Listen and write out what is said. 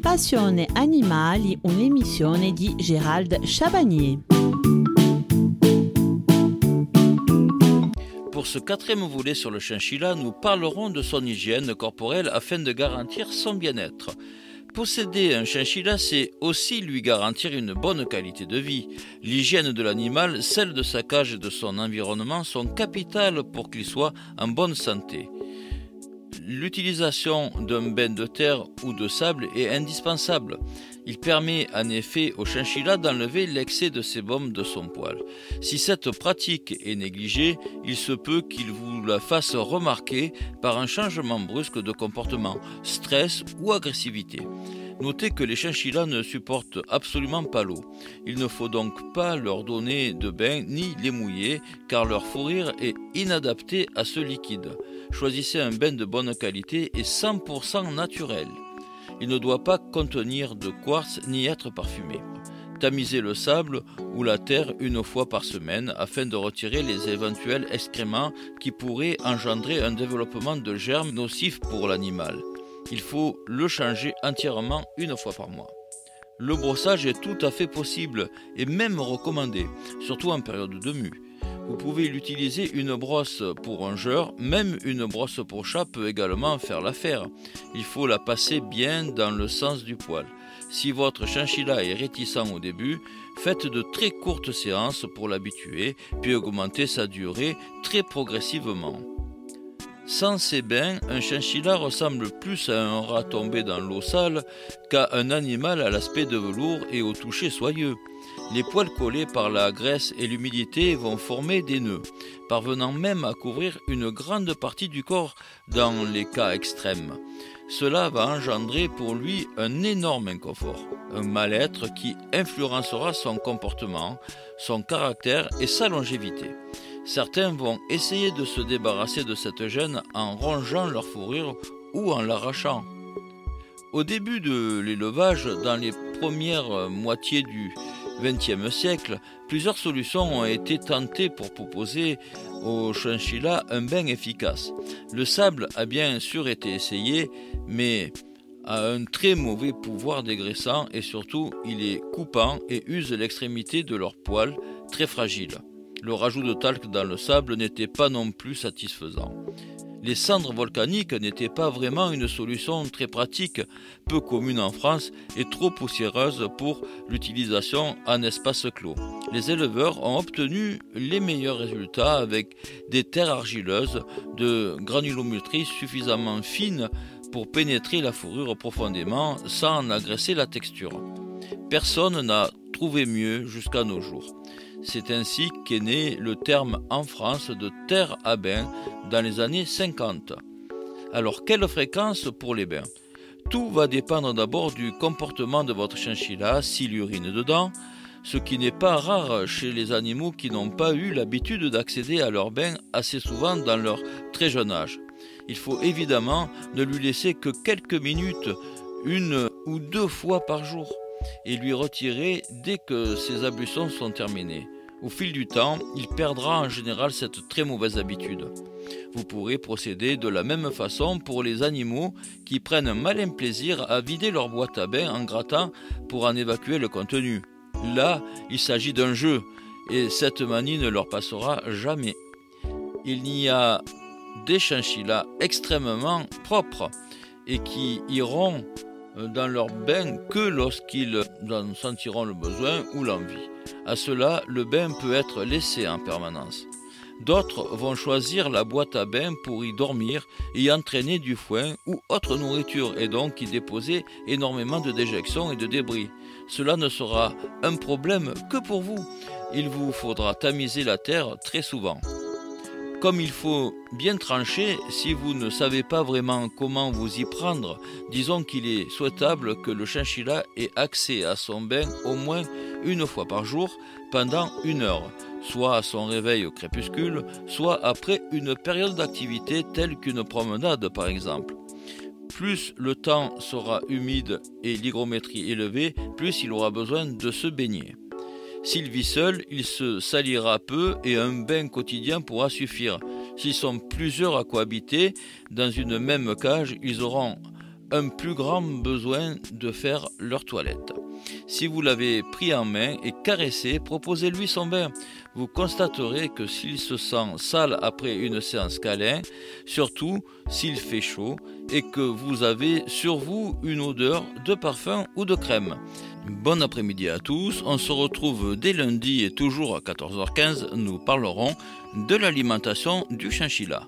Passione Animali, un'emissione di Gérald Chabagnier. Pour ce quatrième volet sur le chinchilla, nous parlerons de son hygiène corporelle afin de garantir son bien-être. Posséder un chinchilla, c'est aussi lui garantir une bonne qualité de vie. L'hygiène de l'animal, celle de sa cage et de son environnement sont capitales pour qu'il soit en bonne santé. L'utilisation d'un bain de terre ou de sable est indispensable. Il permet en effet au chinchilla d'enlever l'excès de sébum de son poil. Si cette pratique est négligée, il se peut qu'il vous la fasse remarquer par un changement brusque de comportement, stress ou agressivité. Notez que les chinchillas ne supportent absolument pas l'eau. Il ne faut donc pas leur donner de bain ni les mouiller car leur fourrure est inadaptée à ce liquide. Choisissez un bain de bonne qualité et 100% naturel. Il ne doit pas contenir de quartz ni être parfumé. Tamisez le sable ou la terre une fois par semaine afin de retirer les éventuels excréments qui pourraient engendrer un développement de germes nocifs pour l'animal. Il faut le changer entièrement une fois par mois. Le brossage est tout à fait possible et même recommandé, surtout en période de mue. Vous pouvez l'utiliser une brosse pour rongeur, même une brosse pour chat peut également faire l'affaire. Il faut la passer bien dans le sens du poil. Si votre chinchilla est réticent au début, faites de très courtes séances pour l'habituer, puis augmentez sa durée très progressivement. Sans ces bains, un chinchilla ressemble plus à un rat tombé dans l'eau sale qu'à un animal à l'aspect de velours et au toucher soyeux. Les poils collés par la graisse et l'humidité vont former des nœuds, parvenant même à couvrir une grande partie du corps dans les cas extrêmes. Cela va engendrer pour lui un énorme inconfort, un mal-être qui influencera son comportement, son caractère et sa longévité. Certains vont essayer de se débarrasser de cette gêne en rongeant leur fourrure ou en l'arrachant. Au début de l'élevage, dans les premières moitiés du XXe siècle, plusieurs solutions ont été tentées pour proposer aux chinchillas un bain efficace. Le sable a bien sûr été essayé, mais a un très mauvais pouvoir dégraissant et surtout il est coupant et use l'extrémité de leur poil très fragile le rajout de talc dans le sable n'était pas non plus satisfaisant. Les cendres volcaniques n'étaient pas vraiment une solution très pratique, peu commune en France et trop poussiéreuse pour l'utilisation en espace clos. Les éleveurs ont obtenu les meilleurs résultats avec des terres argileuses de granulométrie suffisamment fines pour pénétrer la fourrure profondément sans en agresser la texture. Personne n'a trouvé mieux jusqu'à nos jours. C'est ainsi qu'est né le terme en France de terre à bain dans les années 50. Alors quelle fréquence pour les bains? Tout va dépendre d'abord du comportement de votre chinchilla, s'il urine dedans, ce qui n'est pas rare chez les animaux qui n'ont pas eu l'habitude d'accéder à leur bain assez souvent dans leur très jeune âge. Il faut évidemment ne lui laisser que quelques minutes, une ou deux fois par jour, et lui retirer dès que ses ablutions sont terminées. Au fil du temps, il perdra en général cette très mauvaise habitude. Vous pourrez procéder de la même façon pour les animaux qui prennent un malin plaisir à vider leur boîte à bain en grattant pour en évacuer le contenu. Là, il s'agit d'un jeu et cette manie ne leur passera jamais. Il n'y a des chinchillas extrêmement propres et qui iront dans leur bain que lorsqu'ils en sentiront le besoin ou l'envie. À cela, le bain peut être laissé en permanence. D'autres vont choisir la boîte à bain pour y dormir y entraîner du foin ou autre nourriture et donc y déposer énormément de déjections et de débris. Cela ne sera un problème que pour vous. Il vous faudra tamiser la terre très souvent. Comme il faut bien trancher, si vous ne savez pas vraiment comment vous y prendre, disons qu'il est souhaitable que le chinchilla ait accès à son bain au moins une fois par jour pendant une heure, soit à son réveil au crépuscule, soit après une période d'activité telle qu'une promenade par exemple. Plus le temps sera humide et l'hygrométrie élevée, plus il aura besoin de se baigner. S'il vit seul, il se salira peu et un bain quotidien pourra suffire. S'ils sont plusieurs à cohabiter dans une même cage, ils auront un plus grand besoin de faire leur toilette. Si vous l'avez pris en main et caressé, proposez-lui son bain. Vous constaterez que s'il se sent sale après une séance câlin, surtout s'il fait chaud et que vous avez sur vous une odeur de parfum ou de crème. Bon après-midi à tous, on se retrouve dès lundi et toujours à 14h15, nous parlerons de l'alimentation du chinchilla.